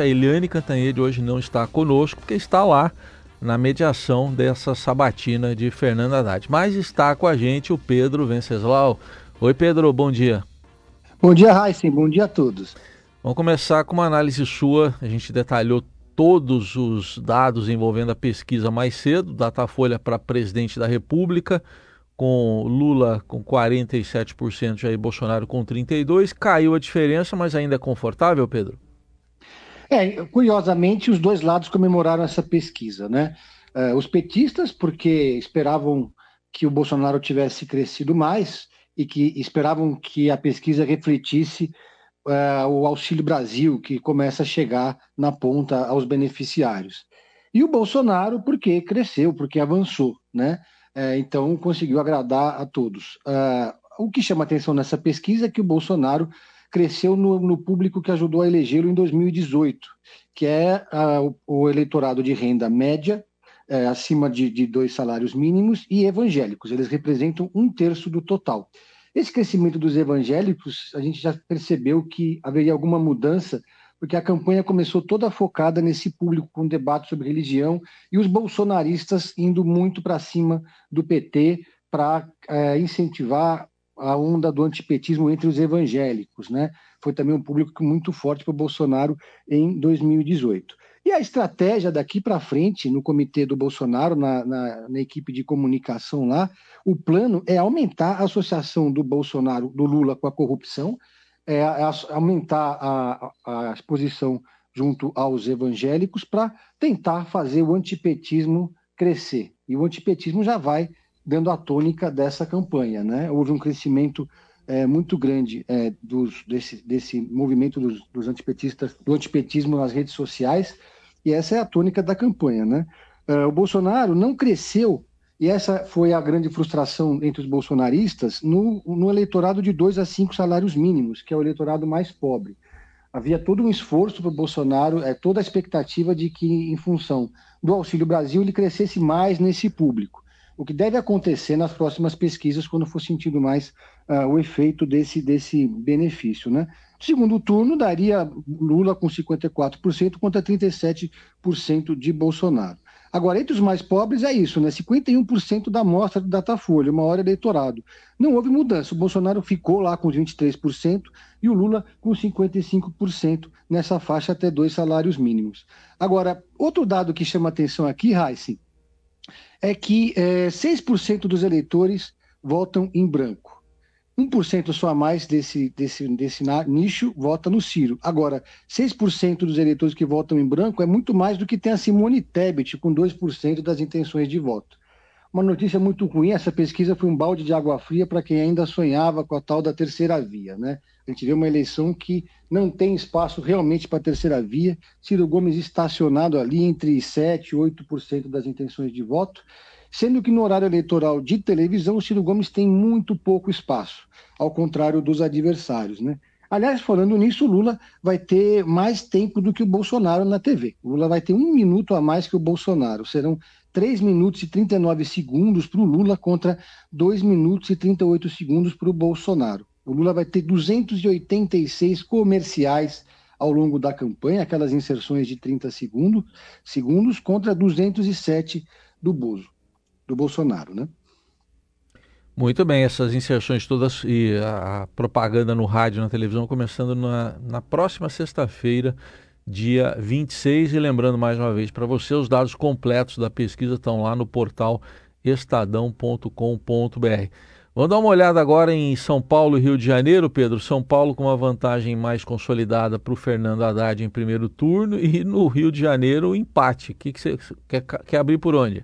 A Eliane Cantanhede hoje não está conosco, porque está lá na mediação dessa sabatina de Fernando Haddad. Mas está com a gente o Pedro Venceslau. Oi, Pedro, bom dia. Bom dia, Heisen, bom dia a todos. Vamos começar com uma análise sua. A gente detalhou todos os dados envolvendo a pesquisa mais cedo, Datafolha para presidente da República, com Lula com 47%, Jair Bolsonaro com 32%. Caiu a diferença, mas ainda é confortável, Pedro? É, curiosamente, os dois lados comemoraram essa pesquisa, né? Uh, os petistas, porque esperavam que o Bolsonaro tivesse crescido mais e que esperavam que a pesquisa refletisse uh, o Auxílio Brasil, que começa a chegar na ponta aos beneficiários. E o Bolsonaro, porque cresceu, porque avançou, né? Uh, então conseguiu agradar a todos. o que chama atenção nessa pesquisa é que o Bolsonaro cresceu no, no público que ajudou a elegê-lo em 2018, que é o, o, eleitorado de renda média, é, acima de, de dois salários mínimos, e evangélicos. Eles representam um terço do total. Esse crescimento dos evangélicos, a gente já percebeu que haveria alguma mudança, porque a campanha começou toda focada nesse público com debate sobre religião e os bolsonaristas indo muito para cima do PT para é, incentivar a onda do antipetismo entre os evangélicos, né? Foi também um público muito forte para o Bolsonaro em 2018. E a estratégia daqui para frente, no comitê do Bolsonaro, na, na, na, equipe de comunicação lá, o plano é aumentar a associação do Bolsonaro, do Lula com a corrupção, é, é aumentar a, a exposição junto aos evangélicos para tentar fazer o antipetismo crescer. E o antipetismo já vai dando a tônica dessa campanha. Né? Houve um crescimento é, muito grande é, dos, desse, desse movimento dos, dos, antipetistas, do antipetismo nas redes sociais, e essa é a tônica da campanha. Né? É, o Bolsonaro não cresceu, e essa foi a grande frustração entre os bolsonaristas, no, no eleitorado de dois a cinco salários mínimos, que é o eleitorado mais pobre. Havia todo um esforço para o Bolsonaro, é, toda a expectativa de que, em função do Auxílio Brasil, ele crescesse mais nesse público o que deve acontecer nas próximas pesquisas, quando for sentido mais uh, o efeito desse, desse benefício. Né? Segundo turno, daria Lula com 54% contra 37% de Bolsonaro. Agora, entre os mais pobres é isso, né? 51% da amostra do Datafolha, uma hora eleitorado. Não houve mudança. O Bolsonaro ficou lá com 23% e o Lula com 55% nessa faixa até dois salários mínimos. Agora, outro dado que chama atenção aqui, Heisen, é que é, 6% dos eleitores votam em branco. 1% só a mais desse, desse, desse nicho vota no Ciro. Agora, 6% dos eleitores que votam em branco é muito mais do que tem a Simone Tebet, com 2% das intenções de voto. Uma notícia muito ruim, essa pesquisa foi um balde de água fria para quem ainda sonhava com a tal da terceira via. Né? A gente vê uma eleição que não tem espaço realmente para a terceira via. Ciro Gomes estacionado ali entre 7% e 8% das intenções de voto, sendo que no horário eleitoral de televisão o Ciro Gomes tem muito pouco espaço, ao contrário dos adversários. Né? Aliás, falando nisso, o Lula vai ter mais tempo do que o Bolsonaro na TV. O Lula vai ter um minuto a mais que o Bolsonaro. Serão 3 minutos e 39 segundos para o Lula contra 2 minutos e 38 segundos para o Bolsonaro. O Lula vai ter 286 comerciais ao longo da campanha, aquelas inserções de 30 segundos, segundos contra 207 do Bozo, do Bolsonaro, né? Muito bem, essas inserções todas e a propaganda no rádio, na televisão, começando na, na próxima sexta-feira, dia 26. E lembrando mais uma vez para você, os dados completos da pesquisa estão lá no portal estadão.com.br. Vamos dar uma olhada agora em São Paulo e Rio de Janeiro, Pedro. São Paulo com uma vantagem mais consolidada para o Fernando Haddad em primeiro turno e no Rio de Janeiro o empate. O que, que você quer, quer abrir por onde?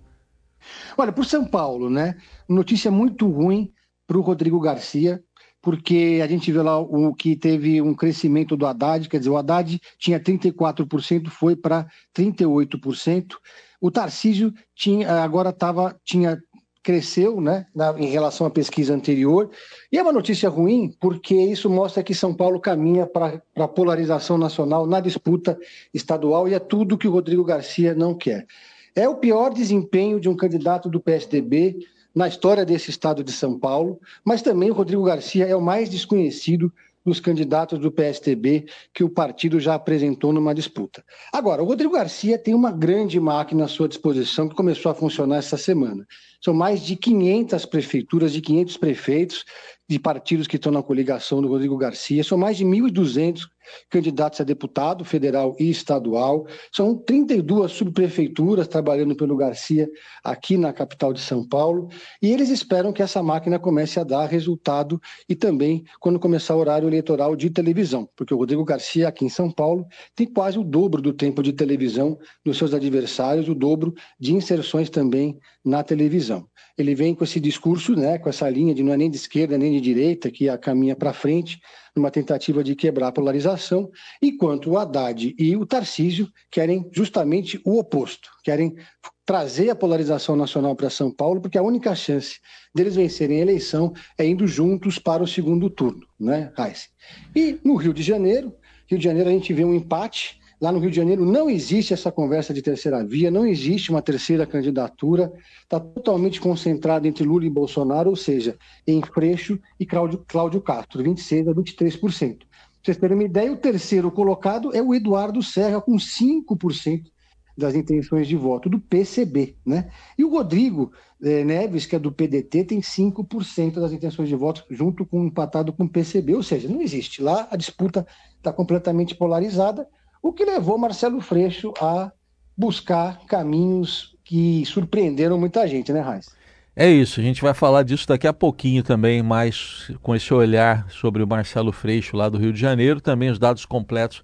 Olha, por São Paulo, né? Notícia muito ruim para o Rodrigo Garcia, porque a gente vê lá o que teve um crescimento do Haddad, quer dizer, o Haddad tinha 34%, foi para 38%. O Tarcísio tinha, agora tava, tinha cresceu né, na, em relação à pesquisa anterior. E é uma notícia ruim, porque isso mostra que São Paulo caminha para a polarização nacional na disputa estadual e é tudo que o Rodrigo Garcia não quer. É o pior desempenho de um candidato do PSDB na história desse estado de São Paulo, mas também o Rodrigo Garcia é o mais desconhecido dos candidatos do PSTB que o partido já apresentou numa disputa. Agora, o Rodrigo Garcia tem uma grande máquina à sua disposição que começou a funcionar essa semana. São mais de 500 prefeituras, de 500 prefeitos de partidos que estão na coligação do Rodrigo Garcia. São mais de 1.200 candidatos a deputado federal e estadual. São 32 subprefeituras trabalhando pelo Garcia aqui na capital de São Paulo. E eles esperam que essa máquina comece a dar resultado e também quando começar o horário eleitoral de televisão, porque o Rodrigo Garcia, aqui em São Paulo, tem quase o dobro do tempo de televisão dos seus adversários, o dobro de inserções também na televisão ele vem com esse discurso, né, com essa linha de não é nem de esquerda nem de direita, que a caminha para frente, numa tentativa de quebrar a polarização, enquanto o Haddad e o Tarcísio querem justamente o oposto, querem trazer a polarização nacional para São Paulo, porque a única chance deles vencerem a eleição é indo juntos para o segundo turno, né, Raíssa? E no Rio de Janeiro, Rio de Janeiro a gente vê um empate, Lá no Rio de Janeiro não existe essa conversa de terceira via, não existe uma terceira candidatura, está totalmente concentrado entre Lula e Bolsonaro, ou seja, em Freixo e Cláudio, Cláudio Castro, 26% a 23%. Para vocês terem uma ideia, o terceiro colocado é o Eduardo Serra, com 5% das intenções de voto do PCB, né? E o Rodrigo eh, Neves, que é do PDT, tem 5% das intenções de voto, junto com empatado com o PCB, ou seja, não existe. Lá a disputa está completamente polarizada o que levou Marcelo Freixo a buscar caminhos que surpreenderam muita gente, né, Raiz? É isso, a gente vai falar disso daqui a pouquinho também, mais com esse olhar sobre o Marcelo Freixo lá do Rio de Janeiro, também os dados completos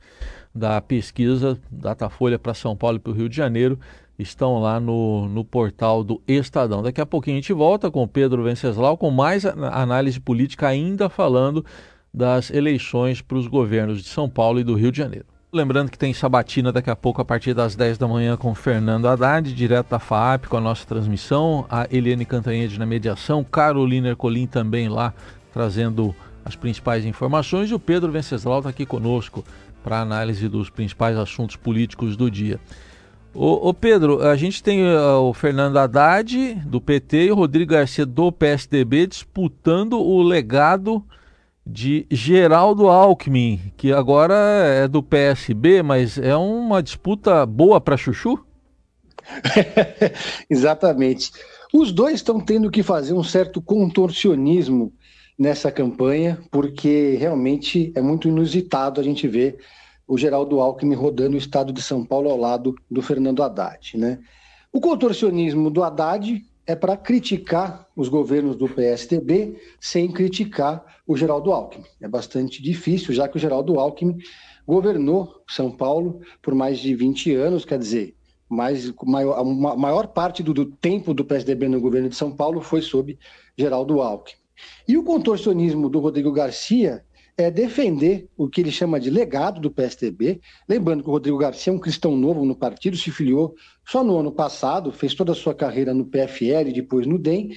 da pesquisa Datafolha para São Paulo e para o Rio de Janeiro estão lá no, no portal do Estadão. Daqui a pouquinho a gente volta com Pedro Venceslau com mais análise política ainda falando das eleições para os governos de São Paulo e do Rio de Janeiro. Lembrando que tem sabatina daqui a pouco a partir das 10 da manhã com Fernando Haddad, direto da FAP com a nossa transmissão, a Eliane Cantanhede na mediação, Carolina Ercolim também lá trazendo as principais informações e o Pedro Venceslau está aqui conosco para análise dos principais assuntos políticos do dia. Ô Pedro, a gente tem uh, o Fernando Haddad do PT e o Rodrigo Garcia do PSDB disputando o legado de Geraldo Alckmin, que agora é do PSB, mas é uma disputa boa para Chuchu? Exatamente. Os dois estão tendo que fazer um certo contorcionismo nessa campanha, porque realmente é muito inusitado a gente ver o Geraldo Alckmin rodando o estado de São Paulo ao lado do Fernando Haddad. Né? O contorcionismo do Haddad é para criticar os governos do PSDB sem criticar o Geraldo Alckmin. É bastante difícil, já que o Geraldo Alckmin governou São Paulo por mais de 20 anos, quer dizer, mais, maior, a maior parte do, do tempo do PSDB no governo de São Paulo foi sob Geraldo Alckmin. E o contorcionismo do Rodrigo Garcia é defender o que ele chama de legado do PSDB. Lembrando que o Rodrigo Garcia é um cristão novo no partido, se filiou só no ano passado, fez toda a sua carreira no PFL, depois no DEM,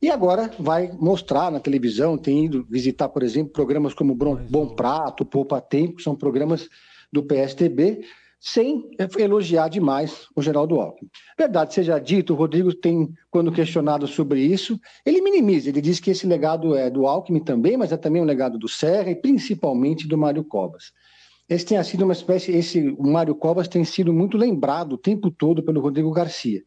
e agora vai mostrar na televisão, tem ido visitar, por exemplo, programas como Bom Prato, Poupa Tempo, que são programas do PSDB, sem elogiar demais o Geraldo Alckmin. Verdade seja dito, o Rodrigo tem, quando questionado sobre isso, ele minimiza, ele diz que esse legado é do Alckmin também, mas é também um legado do Serra e principalmente do Mário Covas. Esse tem sido uma espécie, esse o Mário Covas tem sido muito lembrado o tempo todo pelo Rodrigo Garcia.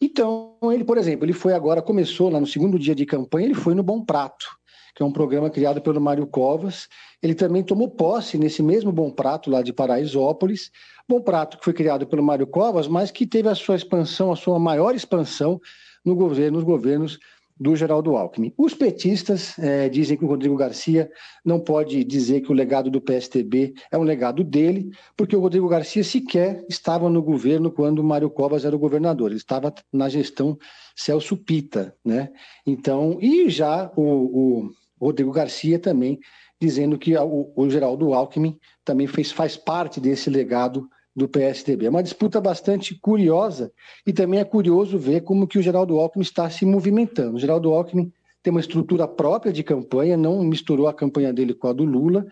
Então, ele, por exemplo, ele foi agora, começou lá no segundo dia de campanha, ele foi no Bom Prato, que é um programa criado pelo Mário Covas. Ele também tomou posse nesse mesmo Bom Prato lá de Paraisópolis, Bom Prato, que foi criado pelo Mário Covas, mas que teve a sua expansão, a sua maior expansão no governo, nos governos do Geraldo Alckmin. Os petistas é, dizem que o Rodrigo Garcia não pode dizer que o legado do PSTB é um legado dele, porque o Rodrigo Garcia sequer estava no governo quando o Mário Covas era o governador, ele estava na gestão Celso Pita, né? Então, e já o, o Rodrigo Garcia também dizendo que o, o Geraldo Alckmin também fez, faz parte desse legado do PSDB. É uma disputa bastante curiosa e também é curioso ver como que o Geraldo Alckmin está se movimentando. O Geraldo Alckmin tem uma estrutura própria de campanha, não misturou a campanha dele com a do Lula,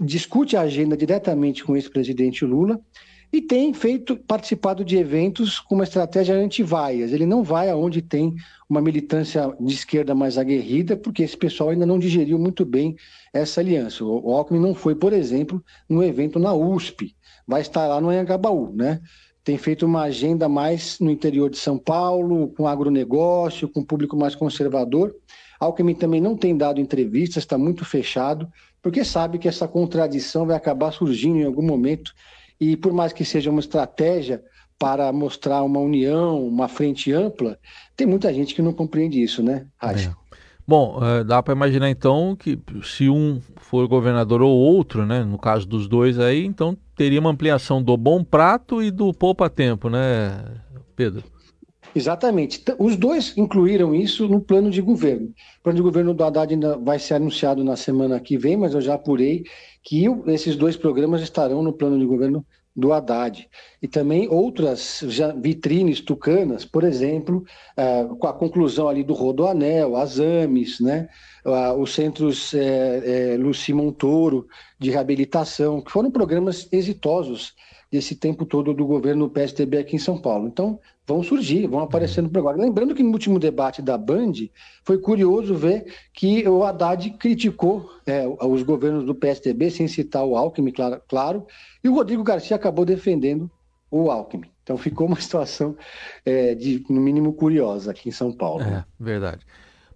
discute a agenda diretamente com o ex-presidente Lula e tem feito participado de eventos com uma estratégia anti-vaias. Ele não vai aonde tem uma militância de esquerda mais aguerrida, porque esse pessoal ainda não digeriu muito bem essa aliança. O Alckmin não foi, por exemplo, no evento na USP, vai estar lá no Anhangabaú, né? Tem feito uma agenda mais no interior de São Paulo, com agronegócio, com público mais conservador. Alckmin também não tem dado entrevistas, está muito fechado, porque sabe que essa contradição vai acabar surgindo em algum momento e por mais que seja uma estratégia para mostrar uma união, uma frente ampla, tem muita gente que não compreende isso, né, Racha? É. Bom, é, dá para imaginar então que se um for governador ou outro, né, no caso dos dois aí, então teria uma ampliação do bom prato e do poupa-tempo, né, Pedro? Exatamente. Os dois incluíram isso no plano de governo. O plano de governo do Haddad ainda vai ser anunciado na semana que vem, mas eu já apurei que esses dois programas estarão no plano de governo do Haddad. E também outras vitrines tucanas, por exemplo, é, com a conclusão ali do Rodoanel, as AMES, né? os centros é, Luci Montoro de reabilitação, que foram programas exitosos desse tempo todo do governo PSDB aqui em São Paulo. Então, vão surgir, vão aparecer no programa. Lembrando que no último debate da Band, foi curioso ver que o Haddad criticou é, os governos do PSDB, sem citar o Alckmin, claro, claro, e o Rodrigo Garcia acabou defendendo o Alckmin. Então ficou uma situação, é, de, no mínimo, curiosa aqui em São Paulo. É, verdade.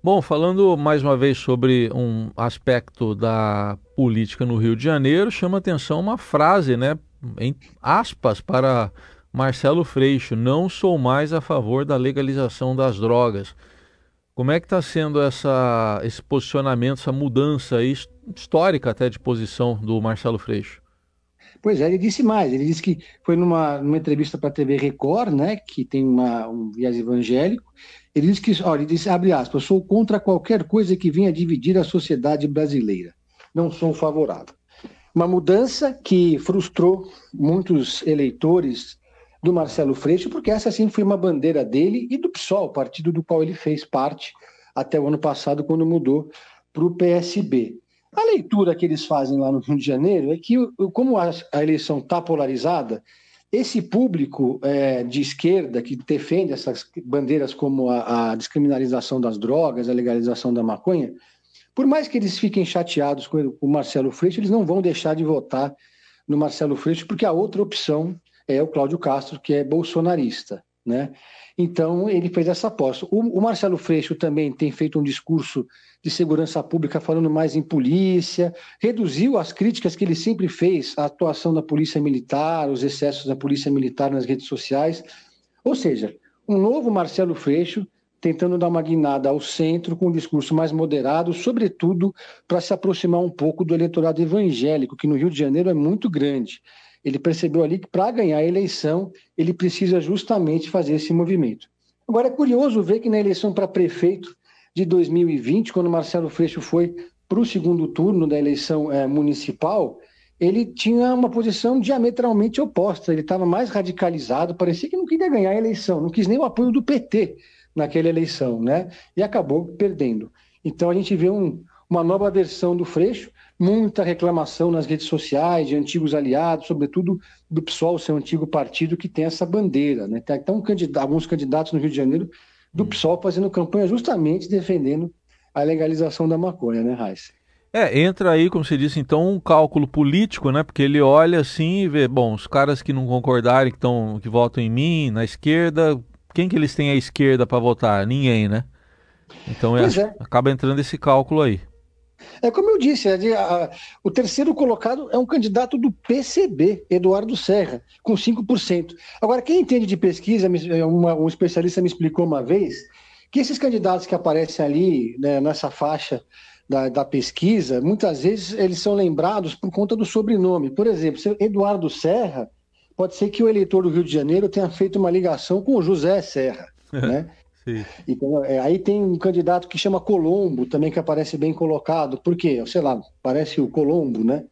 Bom, falando mais uma vez sobre um aspecto da política no Rio de Janeiro, chama atenção uma frase, né, em aspas, para Marcelo Freixo, não sou mais a favor da legalização das drogas. Como é que está sendo essa, esse posicionamento, essa mudança aí, histórica até de posição do Marcelo Freixo? Pois é, ele disse mais. Ele disse que foi numa, numa entrevista para a TV Record, né, que tem uma, um viés evangélico. Ele disse que, olha, ele disse, abre aspas, sou contra qualquer coisa que venha dividir a sociedade brasileira. Não sou favorável. Uma mudança que frustrou muitos eleitores do Marcelo Freixo, porque essa sim foi uma bandeira dele e do PSOL, partido do qual ele fez parte até o ano passado, quando mudou para o PSB. A leitura que eles fazem lá no Rio de Janeiro é que, como a, eleição está polarizada, esse público é, de esquerda que defende essas bandeiras como a, a, descriminalização das drogas, a legalização da maconha, por mais que eles fiquem chateados com o Marcelo Freixo, eles não vão deixar de votar no Marcelo Freixo, porque a outra opção é o Cláudio Castro, que é bolsonarista. Né? Então, ele fez essa aposta. O, o, Marcelo Freixo também tem feito um discurso de segurança pública falando mais em polícia, reduziu as críticas que ele sempre fez à atuação da polícia militar, os excessos da polícia militar nas redes sociais. Ou seja, um novo Marcelo Freixo tentando dar uma guinada ao centro com um discurso mais moderado, sobretudo para se aproximar um pouco do eleitorado evangélico, que no Rio de Janeiro é muito grande ele percebeu ali que para ganhar a eleição ele precisa justamente fazer esse movimento. Agora é curioso ver que na eleição para prefeito de 2020, quando Marcelo Freixo foi para o segundo turno da eleição é, municipal, ele tinha uma posição diametralmente oposta. Ele estava mais radicalizado, parecia que não queria ganhar a eleição, não quis nem o apoio do PT naquela eleição, né? E acabou perdendo. Então a gente vê um, uma nova versão do Freixo, muita reclamação nas redes sociais de antigos aliados, sobretudo do PSOL, seu antigo partido, que tem essa bandeira. Né? Tem até um candidato, alguns candidatos no Rio de Janeiro do PSOL fazendo campanha justamente defendendo a legalização da maconha, né, Raíssa? É, entra aí, como você disse, então, um cálculo político, né? Porque ele olha assim e vê, bom, os caras que não concordarem, que, tão, que votam em mim, na esquerda, quem que eles têm à esquerda para votar? Ninguém, né? Então é, é. acaba entrando esse cálculo aí. É como eu disse, é a, o terceiro colocado é um candidato do PCB, Eduardo Serra, com 5%. Agora, quem entende de pesquisa, uma, um especialista me explicou uma vez, que esses candidatos que aparecem ali né, nessa faixa da, da, pesquisa, muitas vezes eles são lembrados por conta do sobrenome. Por exemplo, Eduardo Serra, pode ser que o eleitor do Rio de Janeiro tenha feito uma ligação com o José Serra, né? Então, é, aí tem um candidato que chama Colombo, também que aparece bem colocado. Por quê? Sei lá, parece o Colombo, né?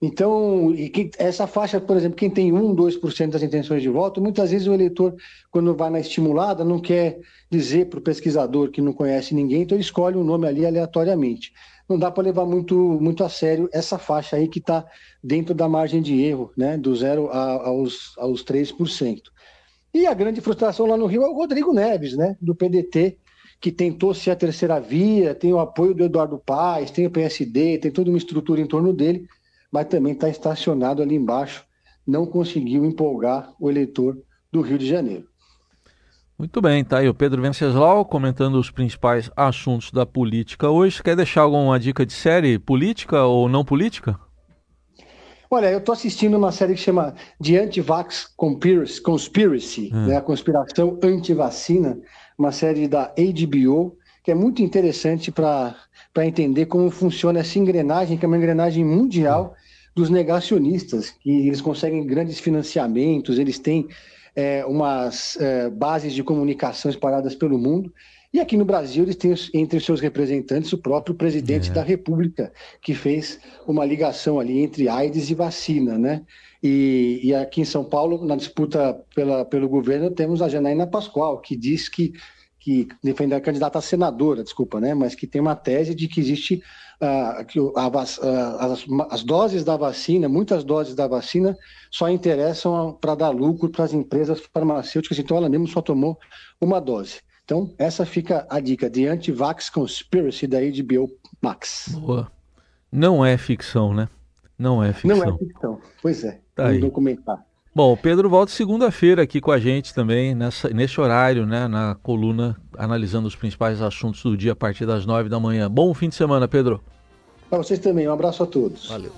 Então, que, essa faixa, por exemplo, quem tem 1, 2% das intenções de voto, muitas vezes o eleitor, quando vai na estimulada, não quer dizer para o pesquisador que não conhece ninguém, então ele escolhe um nome ali aleatoriamente. Não dá para levar muito, muito a sério essa faixa aí que está dentro da margem de erro, né, do zero a, aos, aos 3%. E a grande frustração lá no Rio é o Rodrigo Neves, né, do PDT, que tentou ser a terceira via, tem o apoio do Eduardo Paes, tem o PSD, tem toda uma estrutura em torno dele, mas também está estacionado ali embaixo, não conseguiu empolgar o eleitor do Rio de Janeiro. Muito bem, tá aí o Pedro Venceslau comentando os principais assuntos da política hoje. Quer deixar alguma dica de série política ou não política? Olha, eu estou assistindo uma série que chama The Anti-Vax Conspiracy, hum. né, a conspiração anti-vacina, uma série da HBO, que é muito interessante para entender como funciona essa engrenagem, que é uma engrenagem mundial dos negacionistas, que eles conseguem grandes financiamentos, eles têm é, umas é, bases de comunicação espalhadas pelo mundo. E aqui no Brasil, eles têm entre seus representantes o próprio presidente é. da República, que fez uma ligação ali entre AIDS e vacina, né? E, e aqui em São Paulo, na disputa pela, pelo governo, temos a Janaína Pascoal, que diz que que defende a candidata a senadora, desculpa, né, mas que tem uma tese de que existe uh, que a, uh, as, as, doses da vacina, muitas doses da vacina só interessam para dar lucro para as empresas farmacêuticas, então ela mesmo só tomou uma dose. Então, essa fica a dica de Anti-Vax Conspiracy da HBO Max. Boa. Não é ficção, né? Não é ficção. Não é ficção, pois é. Tá um documentário. Bom, o Pedro volta segunda-feira aqui com a gente também, nessa, nesse horário, né, na coluna, analisando os principais assuntos do dia a partir das nove da manhã. Bom fim de semana, Pedro. Para vocês também, um abraço a todos. Valeu.